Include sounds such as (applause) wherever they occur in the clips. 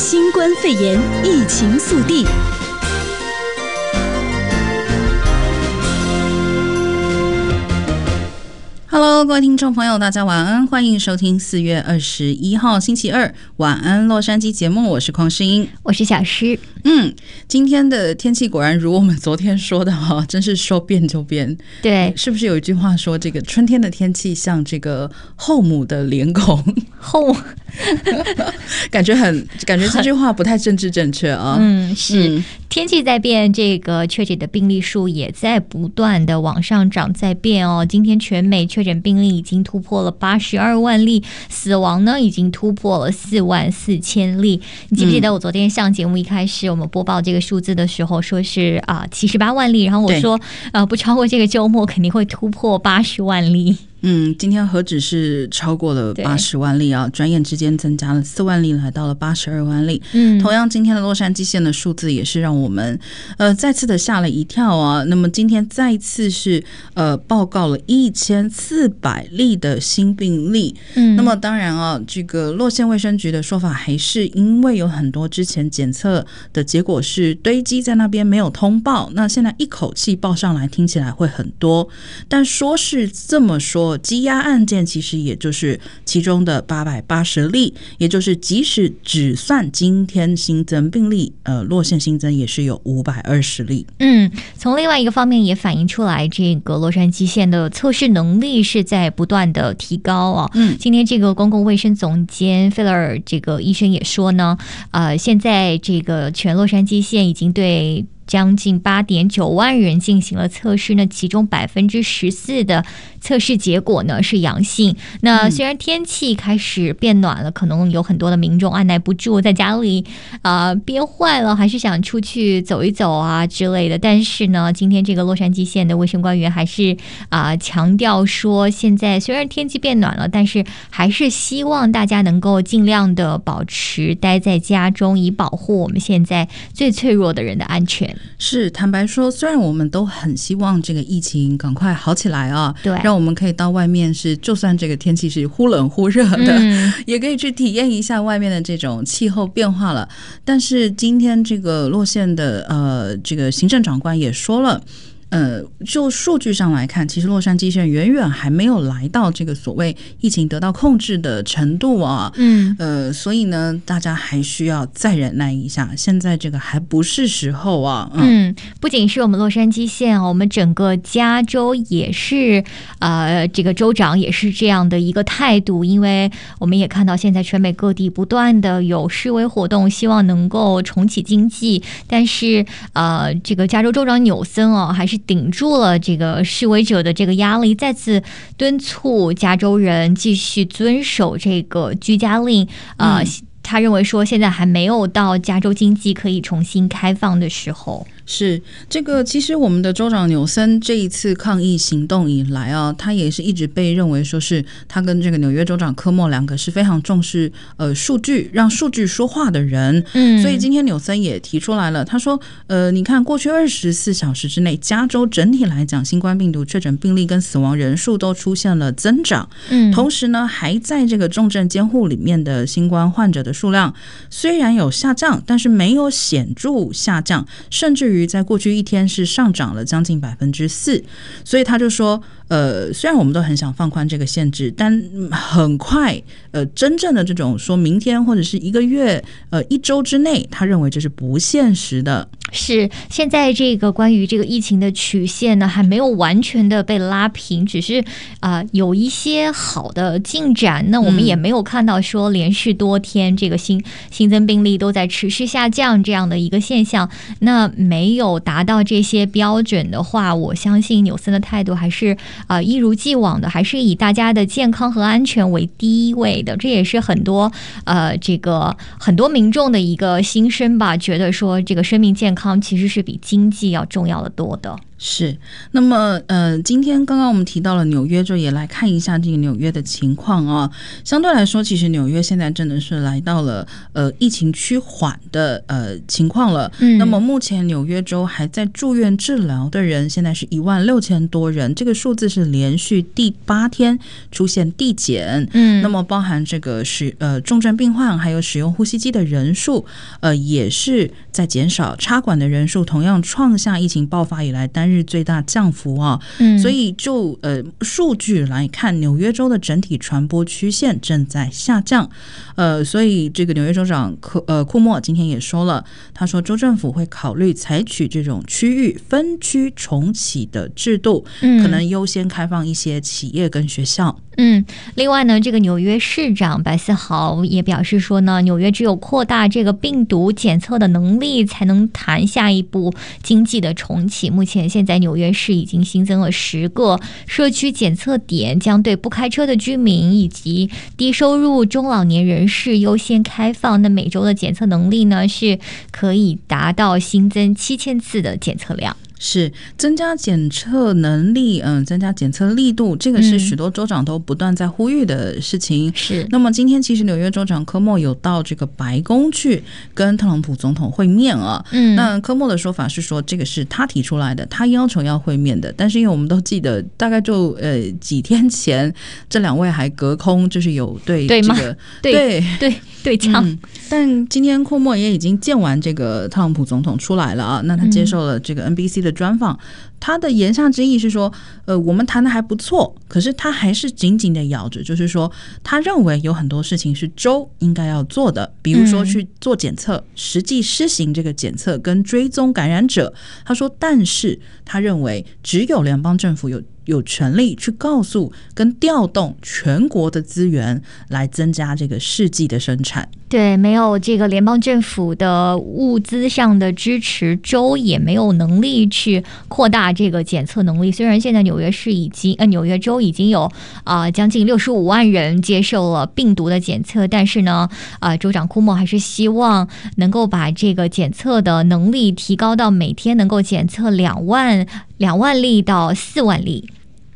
新冠肺炎疫情速递。Hello，各位听众朋友，大家晚安，欢迎收听四月二十一号星期二晚安洛杉矶节目，我是匡诗英，我是小诗。嗯，今天的天气果然如我们昨天说的哈，真是说变就变。对，是不是有一句话说，这个春天的天气像这个后母的脸孔？后，(laughs) 感觉很感觉这句话不太政治正确啊。嗯，是、嗯、天气在变，这个确诊的病例数也在不断的往上涨，在变哦。今天全美确诊病例已经突破了八十二万例，死亡呢已经突破了四万四千例。你记不记得我昨天上节目一开始？我们播报这个数字的时候，说是啊七十八万例，然后我说呃不超过这个周末肯定会突破八十万例。嗯，今天何止是超过了八十万例啊，转眼之间增加了四万例，来到了八十二万例。嗯，同样今天的洛杉矶县的数字也是让我们呃再次的吓了一跳啊。那么今天再次是呃报告了一千四百例的新病例。嗯，那么当然啊，这个洛县卫生局的说法还是因为有很多之前检测的结果是堆积在那边没有通报，那现在一口气报上来听起来会很多，但说是这么说。积压案件其实也就是其中的八百八十例，也就是即使只算今天新增病例，呃，落线新增也是有五百二十例。嗯，从另外一个方面也反映出来，这个洛杉矶县的测试能力是在不断的提高啊。嗯，今天这个公共卫生总监费勒尔这个医生也说呢，呃，现在这个全洛杉矶县已经对。将近八点九万人进行了测试，那其中百分之十四的测试结果呢是阳性。那虽然天气开始变暖了，可能有很多的民众按捺不住，在家里啊、呃、憋坏了，还是想出去走一走啊之类的。但是呢，今天这个洛杉矶县的卫生官员还是啊、呃、强调说，现在虽然天气变暖了，但是还是希望大家能够尽量的保持待在家中，以保护我们现在最脆弱的人的安全。是，坦白说，虽然我们都很希望这个疫情赶快好起来啊，对，让我们可以到外面是，就算这个天气是忽冷忽热的，嗯，(laughs) 也可以去体验一下外面的这种气候变化了。但是今天这个洛县的呃这个行政长官也说了。呃，就数据上来看，其实洛杉矶县远远还没有来到这个所谓疫情得到控制的程度啊。嗯，呃，所以呢，大家还需要再忍耐一下。现在这个还不是时候啊。嗯，嗯不仅是我们洛杉矶县，我们整个加州也是，呃，这个州长也是这样的一个态度。因为我们也看到，现在全美各地不断的有示威活动，希望能够重启经济。但是，呃，这个加州州长纽森哦，还是。顶住了这个示威者的这个压力，再次敦促加州人继续遵守这个居家令啊。呃嗯他认为说，现在还没有到加州经济可以重新开放的时候。是这个，其实我们的州长纽森这一次抗议行动以来啊，他也是一直被认为说是他跟这个纽约州长科莫两个是非常重视呃数据，让数据说话的人。嗯，所以今天纽森也提出来了，他说，呃，你看过去二十四小时之内，加州整体来讲，新冠病毒确诊病例跟死亡人数都出现了增长。嗯，同时呢，还在这个重症监护里面的新冠患者的数量虽然有下降，但是没有显著下降，甚至于在过去一天是上涨了将近百分之四。所以他就说，呃，虽然我们都很想放宽这个限制，但很快，呃，真正的这种说明天或者是一个月，呃，一周之内，他认为这是不现实的。是现在这个关于这个疫情的曲线呢，还没有完全的被拉平，只是啊、呃、有一些好的进展。那我们也没有看到说连续多天这个新新增病例都在持续下降这样的一个现象。那没有达到这些标准的话，我相信纽森的态度还是啊、一如既往的，还是以大家的健康和安全为第一位的。这也是很多呃这个很多民众的一个心声吧，觉得说这个生命健康。康其实是比经济要重要的多的。是，那么呃，今天刚刚我们提到了纽约，就也来看一下这个纽约的情况啊。相对来说，其实纽约现在真的是来到了呃疫情趋缓的呃情况了。嗯，那么目前纽约州还在住院治疗的人，现在是一万六千多人，这个数字是连续第八天出现递减。嗯，那么包含这个使呃重症病患还有使用呼吸机的人数，呃也是在减少，插管的人数同样创下疫情爆发以来单日最大降幅啊，嗯，所以就呃数据来看，纽约州的整体传播曲线正在下降，呃，所以这个纽约州长库呃库莫今天也说了，他说州政府会考虑采取这种区域分区重启的制度，嗯，可能优先开放一些企业跟学校。嗯，另外呢，这个纽约市长白思豪也表示说呢，纽约只有扩大这个病毒检测的能力，才能谈下一步经济的重启。目前现在纽约市已经新增了十个社区检测点，将对不开车的居民以及低收入中老年人士优先开放。那每周的检测能力呢，是可以达到新增七千次的检测量。是增加检测能力，嗯，增加检测力度，这个是许多州长都不断在呼吁的事情。是。那么今天其实纽约州长科莫有到这个白宫去跟特朗普总统会面啊。嗯。那科莫的说法是说，这个是他提出来的，他要求要会面的。但是因为我们都记得，大概就呃几天前，这两位还隔空就是有对这个对对对 (laughs) 对呛、嗯。但今天库莫也已经见完这个特朗普总统出来了啊，那他接受了这个 NBC 的。专访，他的言下之意是说，呃，我们谈的还不错，可是他还是紧紧的咬着，就是说，他认为有很多事情是州应该要做的，比如说去做检测，嗯、实际施行这个检测跟追踪感染者。他说，但是他认为只有联邦政府有。有权利去告诉跟调动全国的资源来增加这个试剂的生产。对，没有这个联邦政府的物资上的支持，州也没有能力去扩大这个检测能力。虽然现在纽约市已经呃纽约州已经有啊、将近六十五万人接受了病毒的检测，但是呢啊、州长库莫还是希望能够把这个检测的能力提高到每天能够检测两万两万例到四万例。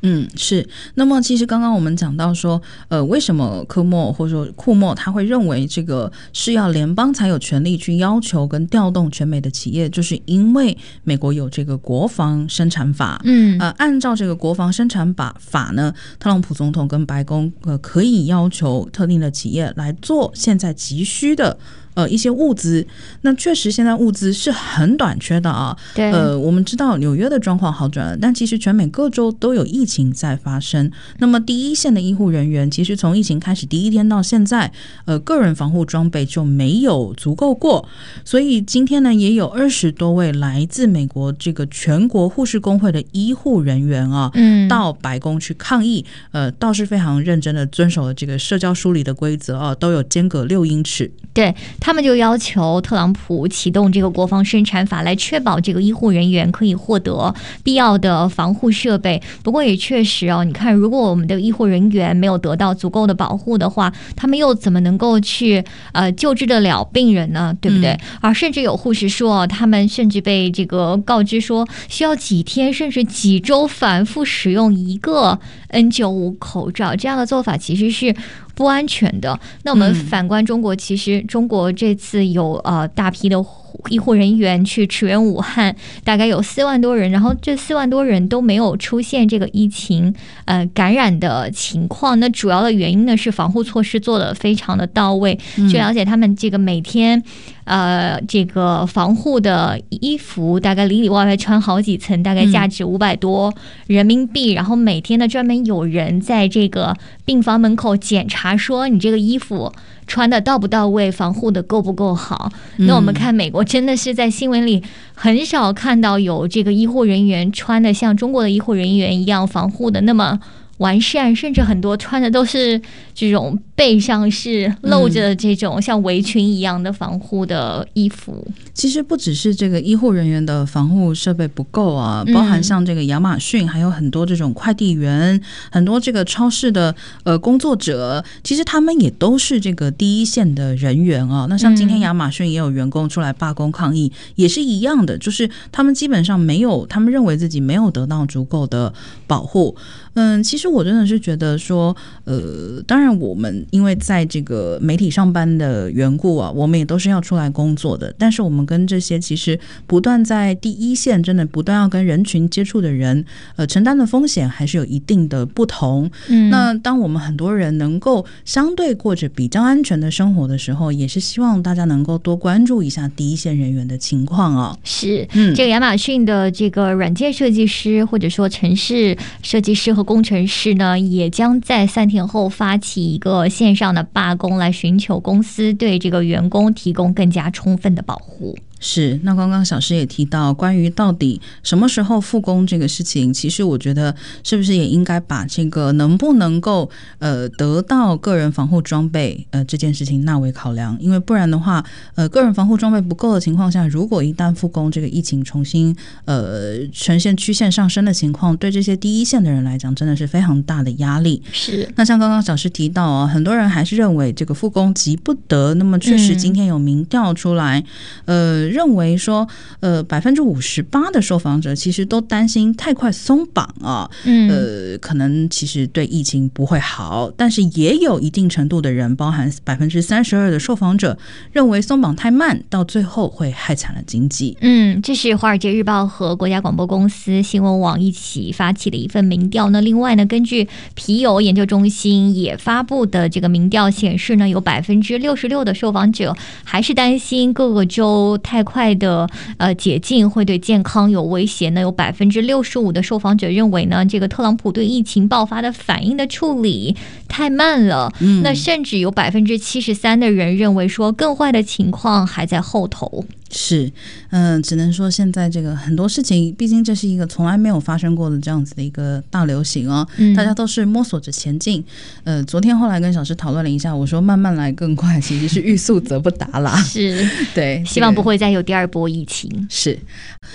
嗯，是。那么，其实刚刚我们讲到说，呃，为什么科莫或者说库莫他会认为这个是要联邦才有权利去要求跟调动全美的企业，就是因为美国有这个国防生产法。嗯，呃，按照这个国防生产法法呢，特朗普总统跟白宫呃可以要求特定的企业来做现在急需的。呃，一些物资，那确实现在物资是很短缺的啊。对。呃，我们知道纽约的状况好转了，但其实全美各州都有疫情在发生。那么第一线的医护人员，其实从疫情开始第一天到现在，呃，个人防护装备就没有足够过。所以今天呢，也有二十多位来自美国这个全国护士工会的医护人员啊，嗯，到白宫去抗议。呃，倒是非常认真的遵守了这个社交疏离的规则啊，都有间隔六英尺。对。他们就要求特朗普启动这个国防生产法，来确保这个医护人员可以获得必要的防护设备。不过也确实哦，你看，如果我们的医护人员没有得到足够的保护的话，他们又怎么能够去呃救治得了病人呢？对不对？嗯、而甚至有护士说，他们甚至被这个告知说，需要几天甚至几周反复使用一个 N95 口罩。这样的做法其实是。不安全的。那我们反观中国，其实中国这次有呃大批的医护人员去驰援武汉，大概有四万多人，然后这四万多人都没有出现这个疫情呃感染的情况。那主要的原因呢是防护措施做得非常的到位。据了解，他们这个每天。呃，这个防护的衣服大概里里外外穿好几层，大概价值五百多人民币。嗯。然后每天呢，专门有人在这个病房门口检查，说你这个衣服穿的到不到位，防护的够不够好。那我们看美国，真的是在新闻里很少看到有这个医护人员穿的像中国的医护人员一样防护的那么完善，甚至很多穿的都是这种背上是露着这种像围裙一样的防护的衣服。嗯、其实不只是这个医护人员的防护设备不够啊，包含像这个亚马逊，还有很多这种快递员，很多这个超市的呃工作者，其实他们也都是这个第一线的人员啊。那像今天亚马逊也有员工出来罢工抗议，也是一样的，就是他们基本上没有，他们认为自己没有得到足够的保护。嗯，其实我真的是觉得说，呃，当然我们因为在这个媒体上班的缘故啊，我们也都是要出来工作的。但是我们跟这些其实不断在第一线，真的不断要跟人群接触的人，呃，承担的风险还是有一定的不同。嗯，那当我们很多人能够相对过着比较安全的生活的时候，也是希望大家能够多关注一下第一线人员的情况啊。是，嗯，这个亚马逊的这个软件设计师或者说程式设计师和工程师呢，也将在三天后发起一个线上的罢工，来寻求公司对这个员工提供更加充分的保护。是，那刚刚小诗也提到关于到底什么时候复工这个事情，其实我觉得是不是也应该把这个能不能够呃得到个人防护装备呃这件事情纳为考量，因为不然的话，呃个人防护装备不够的情况下，如果一旦复工，这个疫情重新呃呈现曲线上升的情况，对这些第一线的人来讲，真的是非常大的压力。是，那像刚刚小诗提到啊，很多人还是认为这个复工急不得，那么确实今天有民调出来，嗯、呃。认为说，呃，百分之五十八的受访者其实都担心太快松绑啊，嗯，呃，可能其实对疫情不会好，但是也有一定程度的人，包含百分之三十二的受访者认为松绑太慢，到最后会害惨了经济。嗯，这是《华尔街日报》和国家广播公司新闻网一起发起的一份民调。那另外呢，根据皮尤研究中心也发布的这个民调显示呢，有百分之六十六的受访者还是担心各个州太。快的呃解禁会对健康有威胁呢？有百分之六十五的受访者认为呢，这个特朗普对疫情爆发的反应的处理太慢了。嗯，那甚至有百分之七十三的人认为说，更坏的情况还在后头。是，嗯、呃，只能说现在这个很多事情，毕竟这是一个从来没有发生过的这样子的一个大流行哦，嗯、大家都是摸索着前进。呃，昨天后来跟小石讨论了一下，我说慢慢来更快，其实是欲速则不达啦。是，对，希望不会再有第二波疫情。是，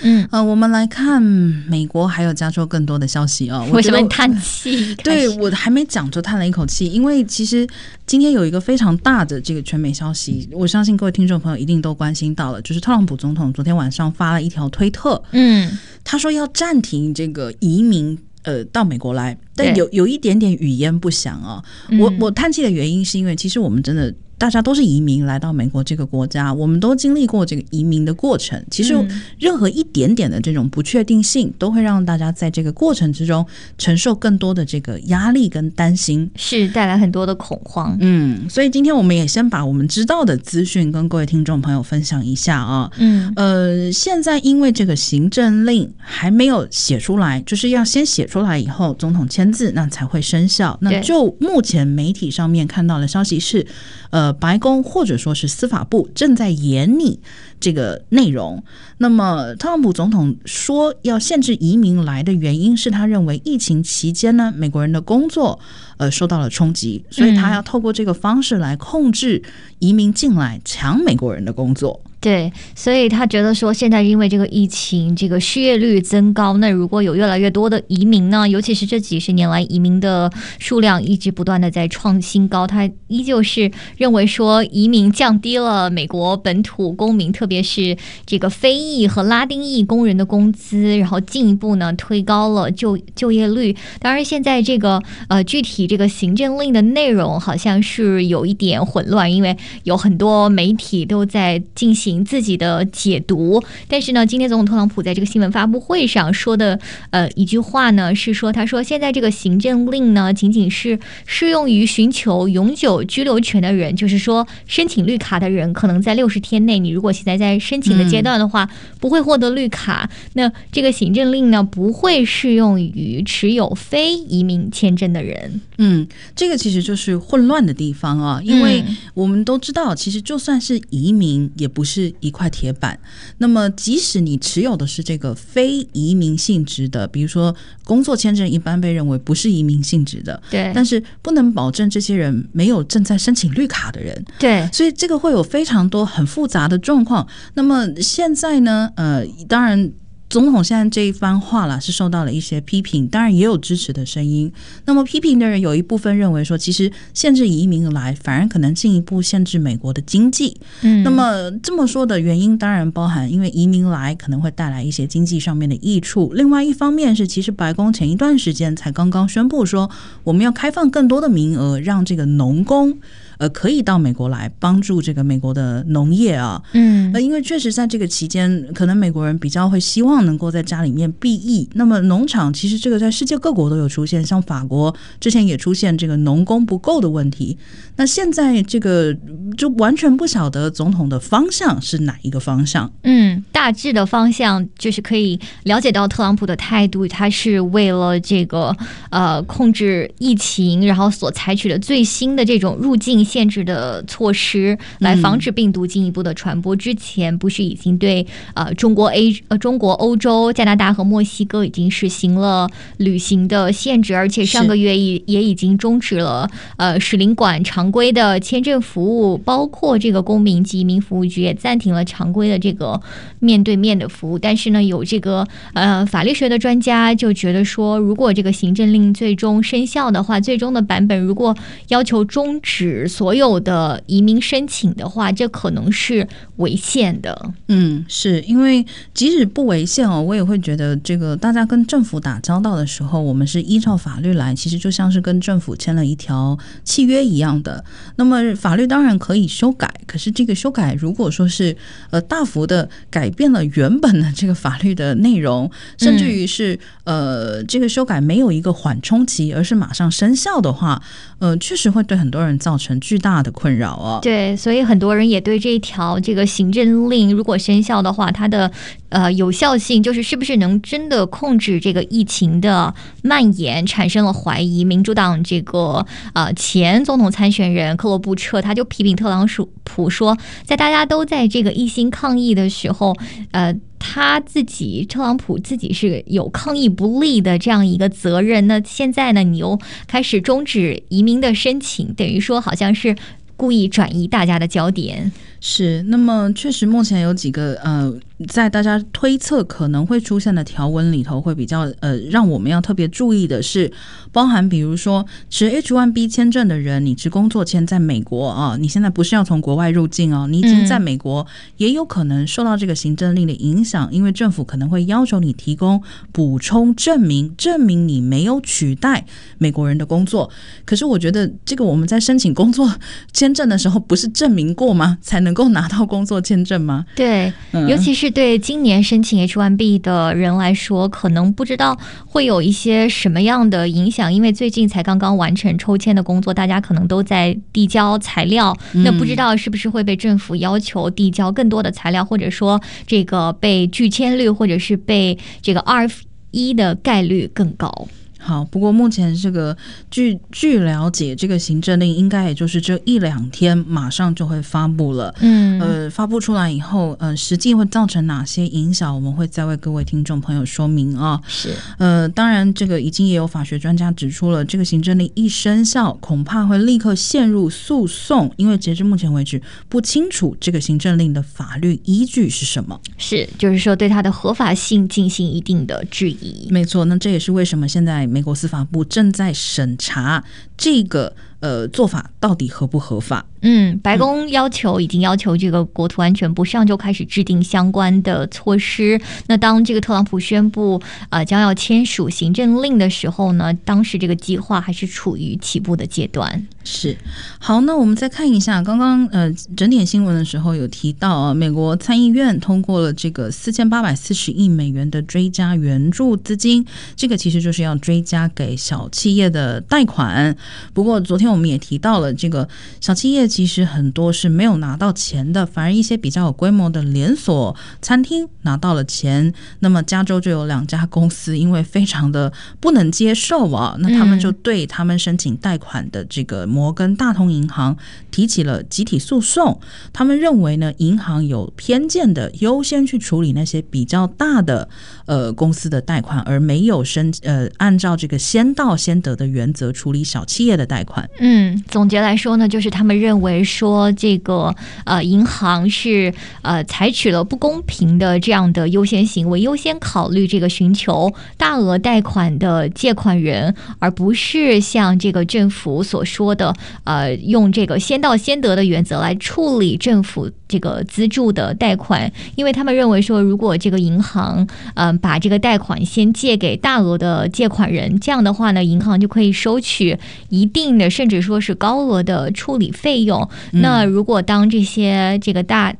嗯，呃，我们来看美国还有加州更多的消息哦。为什么叹气？(laughs) 对，我还没讲就叹了一口气，因为其实今天有一个非常大的这个全美消息，我相信各位听众朋友一定都关心到了，就是。特朗普总统昨天晚上发了一条推特，嗯，他说要暂停这个移民，呃，到美国来，但有有一点点语焉不详啊。我我叹气的原因是因为，其实我们真的。大家都是移民来到美国这个国家，我们都经历过这个移民的过程。其实，任何一点点的这种不确定性，都会让大家在这个过程之中承受更多的这个压力跟担心，是带来很多的恐慌。嗯，所以今天我们也先把我们知道的资讯跟各位听众朋友分享一下啊。嗯，呃，现在因为这个行政令还没有写出来，就是要先写出来以后，总统签字，那才会生效。那就目前媒体上面看到的消息是，呃。白宫或者说是司法部正在研拟这个内容。那么，特朗普总统说要限制移民来的原因是他认为疫情期间呢，美国人的工作呃受到了冲击，所以他要透过这个方式来控制移民进来，抢美国人的工作。对，所以他觉得说，现在因为这个疫情，这个失业率增高，那如果有越来越多的移民呢，尤其是这几十年来移民的数量一直不断的在创新高，他依旧是认为说，移民降低了美国本土公民，特别是这个非裔和拉丁裔工人的工资，然后进一步呢推高了就就业率。当然，现在这个呃具体这个行政令的内容好像是有一点混乱，因为有很多媒体都在进行。自己的解读，但是呢，今天总统特朗普在这个新闻发布会上说的，呃，一句话呢是说，他说现在这个行政令呢，仅仅是适用于寻求永久居留权的人，就是说申请绿卡的人，可能在六十天内，你如果现在在申请的阶段的话，不会获得绿卡。那这个行政令呢，不会适用于持有非移民签证的人。嗯，这个其实就是混乱的地方啊，因为我们都知道，其实就算是移民，也不是。是一块铁板。那么，即使你持有的是这个非移民性质的，比如说工作签证，一般被认为不是移民性质的，对，但是不能保证这些人没有正在申请绿卡的人，对，所以这个会有非常多很复杂的状况。那么现在呢，呃，当然。总统现在这一番话啦，是受到了一些批评，当然也有支持的声音。那么批评的人有一部分认为说，其实限制移民来，反而可能进一步限制美国的经济。嗯，那么这么说的原因，当然包含因为移民来可能会带来一些经济上面的益处。另外一方面是，其实白宫前一段时间才刚刚宣布说，我们要开放更多的名额，让这个农工。呃，可以到美国来帮助这个美国的农业啊，嗯，呃，因为确实在这个期间，可能美国人比较会希望能够在家里面避疫。那么农场其实这个在世界各国都有出现，像法国之前也出现这个农工不够的问题。那现在这个就完全不晓得总统的方向是哪一个方向。嗯，大致的方向就是可以了解到特朗普的态度，他是为了这个呃控制疫情，然后所采取的最新的这种入境。限制的措施来防止病毒进一步的传播。之前不是已经对呃中国 A 呃中国欧欧洲加拿大和墨西哥已经实行了旅行的限制，而且上个月也也已经终止了呃使领馆常规的签证服务，包括这个公民及移民服务局也暂停了常规的这个面对面的服务。但是呢，有这个呃法律学的专家就觉得说，如果这个行政令最终生效的话，最终的版本如果要求终止。所有的移民申请的话，这可能是违宪的。嗯，是因为即使不违宪哦，我也会觉得这个大家跟政府打交道的时候，我们是依照法律来，其实就像是跟政府签了一条契约一样的。那么法律当然可以修改，可是这个修改如果说是呃大幅的改变了原本的这个法律的内容，甚至于是呃这个修改没有一个缓冲期，而是马上生效的话，呃，确实会对很多人造成。巨大的困扰啊！对，所以很多人也对这一条这个行政令如果生效的话，它的呃有效性，就是是不是能真的控制这个疫情的蔓延，产生了怀疑。民主党这个呃前总统参选人克罗布彻他就批评特朗普说，在大家都在这个一心抗疫的时候，呃。他自己，特朗普自己是有抗疫不力的这样一个责任。那现在呢，你又开始终止移民的申请，等于说好像是故意转移大家的焦点。是，那么确实目前有几个呃。在大家推测可能会出现的条文里头，会比较呃，让我们要特别注意的是，包含比如说持 H1B 签证的人，你持工作签在美国啊，你现在不是要从国外入境哦，你已经在美国，也有可能受到这个行政令的影响，因为政府可能会要求你提供补充证明，证明你没有取代美国人的工作。可是我觉得这个我们在申请工作签证的时候，不是证明过吗？才能够拿到工作签证吗？(laughs) 对，尤其是。对今年申请 H1B 的人来说，可能不知道会有一些什么样的影响，因为最近才刚刚完成抽签的工作，大家可能都在递交材料，那不知道是不是会被政府要求递交更多的材料，或者说这个被拒签率，或者是被这个 RF1 的概率更高。好，不过目前这个据据了解，这个行政令应该也就是这一两天马上就会发布了。嗯，呃，发布出来以后，呃，实际会造成哪些影响，我们会再为各位听众朋友说明啊。是，呃，当然，这个已经也有法学专家指出了，这个行政令一生效，恐怕会立刻陷入诉讼，因为截至目前为止，不清楚这个行政令的法律依据是什么。是，就是说对它的合法性进行一定的质疑。没错，那这也是为什么现在。美国司法部正在审查这个呃做法到底合不合法？嗯，白宫要求已经要求这个国土安全部上周开始制定相关的措施。那当这个特朗普宣布呃将要签署行政令的时候呢，当时这个计划还是处于起步的阶段。是，好，那我们再看一下刚刚呃整点新闻的时候有提到啊，美国参议院通过了这个四千八百四十亿美元的追加援助资金，这个其实就是要追加给小企业的贷款。不过昨天我们也提到了，这个小企业其实很多是没有拿到钱的，反而一些比较有规模的连锁餐厅拿到了钱。那么加州就有两家公司，因为非常的不能接受啊，那他们就对他们申请贷款的这个。摩根大通银行提起了集体诉讼。他们认为呢，银行有偏见的优先去处理那些比较大的呃公司的贷款，而没有申呃按照这个先到先得的原则处理小企业的贷款。嗯，总结来说呢，就是他们认为说这个呃银行是呃采取了不公平的这样的优先行为，优先考虑这个寻求大额贷款的借款人，而不是像这个政府所说的呃用这个先到先得的原则来处理政府这个资助的贷款，因为他们认为说，如果这个银行嗯、呃、把这个贷款先借给大额的借款人，这样的话呢，银行就可以收取一定的甚至说是高额的处理费用。嗯、那如果当这些这个大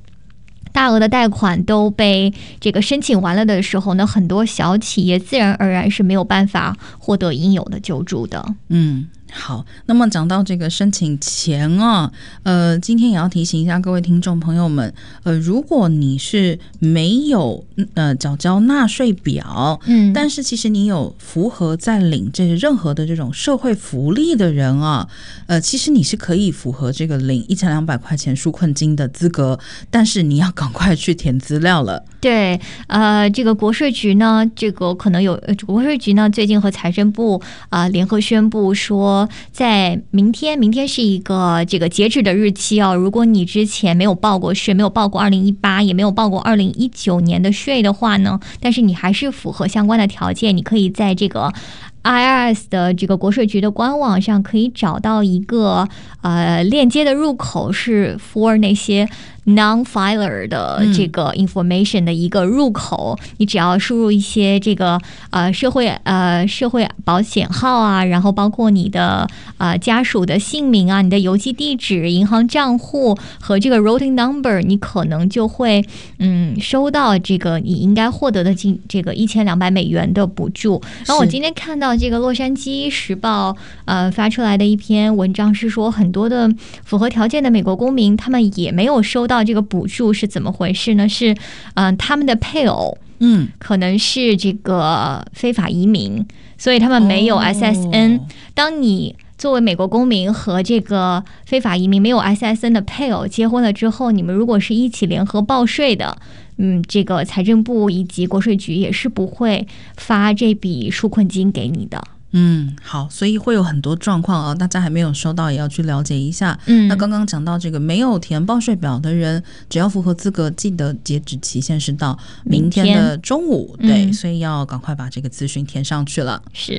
大额的贷款都被这个申请完了的时候呢，很多小企业自然而然是没有办法获得应有的救助的。嗯。好，那么讲到这个申请前啊，呃，今天也要提醒一下各位听众朋友们，呃，如果你是没有呃缴交纳税表，嗯，但是其实你有符合在领这任何的这种社会福利的人啊，呃，其实你是可以符合这个领一千两百块钱纾困金的资格，但是你要赶快去填资料了。对，呃，这个国税局呢，这个可能有国税局呢，最近和财政部啊、联合宣布说，在明天，明天是一个这个截止的日期哦。如果你之前没有报过税，没有报过二零一八，也没有报过二零一九年的税的话呢，但是你还是符合相关的条件，你可以在这个 IRS 的这个国税局的官网上可以找到一个呃链接的入口，是 for 那些。Non-filer 的这个 information 的一个入口，嗯、你只要输入一些这个呃社会呃社会保险号啊，然后包括你的呃家属的姓名啊、你的邮寄地址、银行账户和这个 routing number，你可能就会嗯收到这个你应该获得的近这个一千两百美元的补助。然后我今天看到这个洛杉矶时报呃发出来的一篇文章是说，很多的符合条件的美国公民他们也没有收到。这个补助是怎么回事呢？是，嗯、呃，他们的配偶，嗯，可能是这个非法移民，所以他们没有 SSN。哦、当你作为美国公民和这个非法移民没有 SSN 的配偶结婚了之后，你们如果是一起联合报税的，嗯，这个财政部以及国税局也是不会发这笔纾困金给你的。嗯，好，所以会有很多状况啊，大家还没有收到，也要去了解一下。嗯，那刚刚讲到这个没有填报税表的人，只要符合资格，记得截止期限是到明天的中午，对，嗯，所以要赶快把这个资讯填上去了。是。